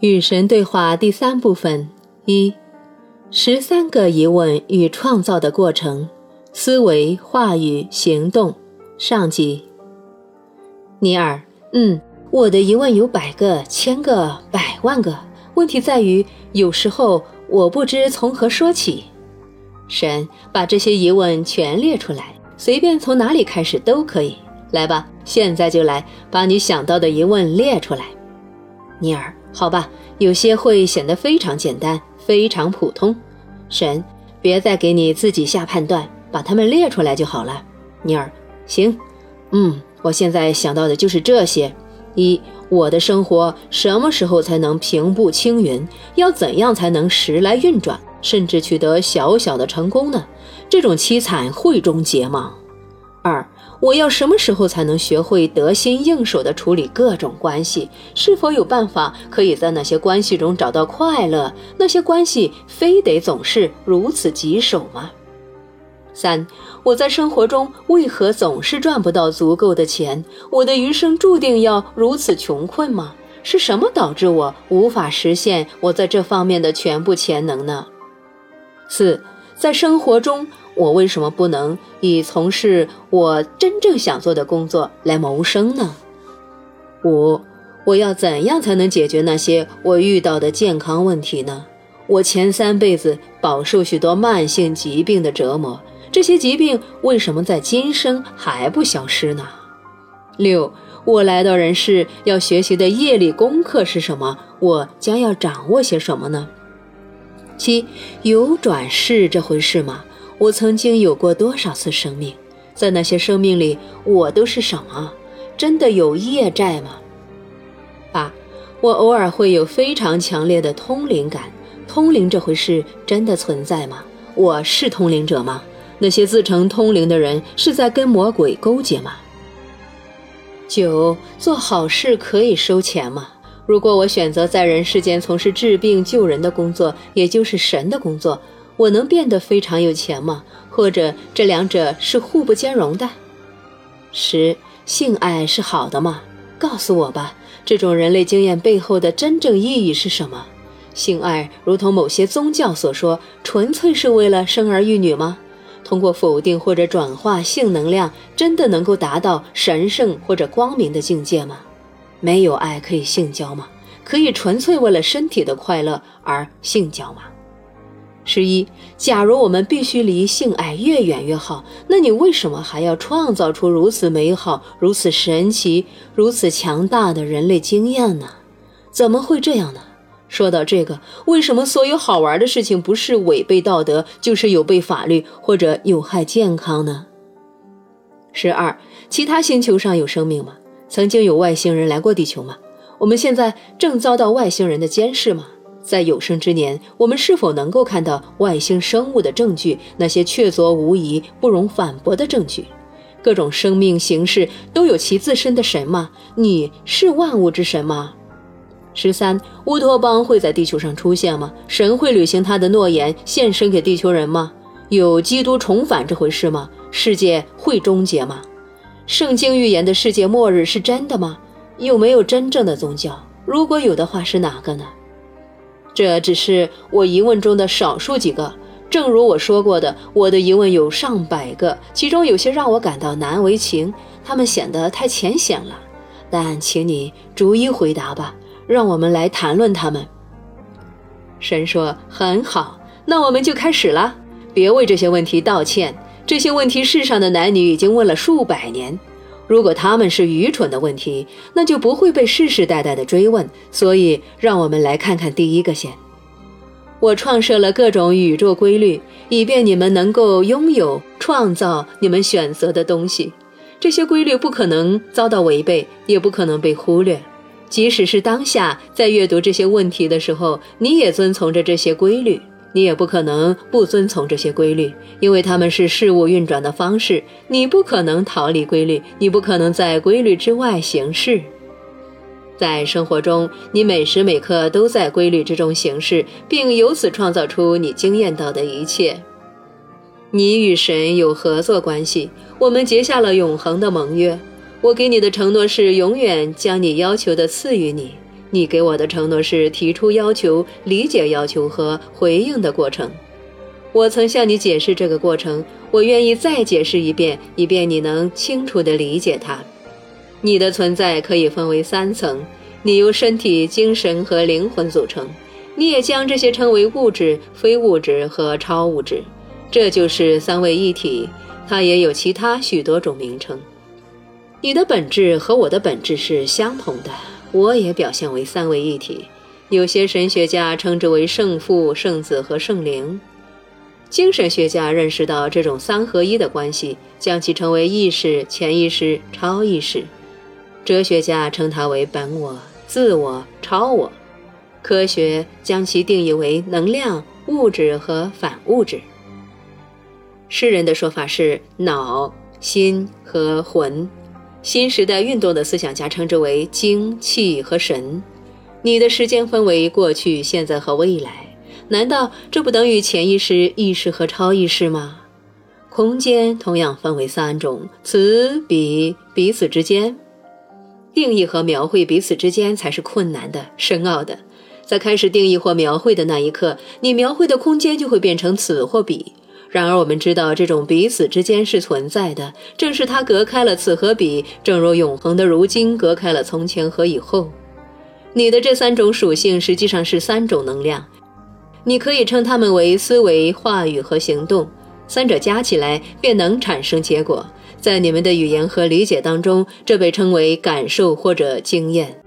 与神对话第三部分一，十三个疑问与创造的过程，思维、话语、行动。上集。尼尔，嗯，我的疑问有百个、千个、百万个。问题在于，有时候我不知从何说起。神，把这些疑问全列出来，随便从哪里开始都可以。来吧，现在就来，把你想到的疑问列出来。尼尔，好吧，有些会显得非常简单，非常普通。神，别再给你自己下判断，把它们列出来就好了。尼尔，行，嗯，我现在想到的就是这些：一，我的生活什么时候才能平步青云？要怎样才能时来运转，甚至取得小小的成功呢？这种凄惨会终结吗？二。我要什么时候才能学会得心应手地处理各种关系？是否有办法可以在那些关系中找到快乐？那些关系非得总是如此棘手吗？三，我在生活中为何总是赚不到足够的钱？我的余生注定要如此穷困吗？是什么导致我无法实现我在这方面的全部潜能呢？四，在生活中。我为什么不能以从事我真正想做的工作来谋生呢？五，我要怎样才能解决那些我遇到的健康问题呢？我前三辈子饱受许多慢性疾病的折磨，这些疾病为什么在今生还不消失呢？六，我来到人世要学习的业力功课是什么？我将要掌握些什么呢？七，有转世这回事吗？我曾经有过多少次生命，在那些生命里，我都是什么？真的有业债吗？八，我偶尔会有非常强烈的通灵感，通灵这回事真的存在吗？我是通灵者吗？那些自称通灵的人是在跟魔鬼勾结吗？九，做好事可以收钱吗？如果我选择在人世间从事治病救人的工作，也就是神的工作。我能变得非常有钱吗？或者这两者是互不兼容的？十，性爱是好的吗？告诉我吧，这种人类经验背后的真正意义是什么？性爱如同某些宗教所说，纯粹是为了生儿育女吗？通过否定或者转化性能量，真的能够达到神圣或者光明的境界吗？没有爱可以性交吗？可以纯粹为了身体的快乐而性交吗？十一，假如我们必须离性爱越远越好，那你为什么还要创造出如此美好、如此神奇、如此强大的人类经验呢？怎么会这样呢？说到这个，为什么所有好玩的事情不是违背道德，就是有悖法律或者有害健康呢？十二，其他星球上有生命吗？曾经有外星人来过地球吗？我们现在正遭到外星人的监视吗？在有生之年，我们是否能够看到外星生物的证据？那些确凿无疑、不容反驳的证据？各种生命形式都有其自身的神吗？你是万物之神吗？十三，乌托邦会在地球上出现吗？神会履行他的诺言，献身给地球人吗？有基督重返这回事吗？世界会终结吗？圣经预言的世界末日是真的吗？有没有真正的宗教？如果有的话，是哪个呢？这只是我疑问中的少数几个。正如我说过的，我的疑问有上百个，其中有些让我感到难为情，他们显得太浅显了。但请你逐一回答吧，让我们来谈论他们。神说：“很好，那我们就开始了。别为这些问题道歉，这些问题世上的男女已经问了数百年。”如果他们是愚蠢的问题，那就不会被世世代代的追问。所以，让我们来看看第一个先。我创设了各种宇宙规律，以便你们能够拥有、创造你们选择的东西。这些规律不可能遭到违背，也不可能被忽略。即使是当下在阅读这些问题的时候，你也遵从着这些规律。你也不可能不遵从这些规律，因为它们是事物运转的方式。你不可能逃离规律，你不可能在规律之外行事。在生活中，你每时每刻都在规律之中行事，并由此创造出你经验到的一切。你与神有合作关系，我们结下了永恒的盟约。我给你的承诺是永远将你要求的赐予你。你给我的承诺是提出要求、理解要求和回应的过程。我曾向你解释这个过程，我愿意再解释一遍，以便你能清楚地理解它。你的存在可以分为三层，你由身体、精神和灵魂组成。你也将这些称为物质、非物质和超物质，这就是三位一体。它也有其他许多种名称。你的本质和我的本质是相同的，我也表现为三位一体。有些神学家称之为圣父、圣子和圣灵。精神学家认识到这种三合一的关系，将其称为意识、潜意识、超意识。哲学家称它为本我、自我、超我。科学将其定义为能量、物质和反物质。诗人的说法是脑、心和魂。新时代运动的思想家称之为精、气和神。你的时间分为过去、现在和未来。难道这不等于潜意识、意识和超意识吗？空间同样分为三种：此、彼、彼此之间。定义和描绘彼此之间才是困难的、深奥的。在开始定义或描绘的那一刻，你描绘的空间就会变成此或彼。然而，我们知道这种彼此之间是存在的，正是它隔开了此和彼，正如永恒的如今隔开了从前和以后。你的这三种属性实际上是三种能量。你可以称它们为思维、话语和行动，三者加起来便能产生结果。在你们的语言和理解当中，这被称为感受或者经验。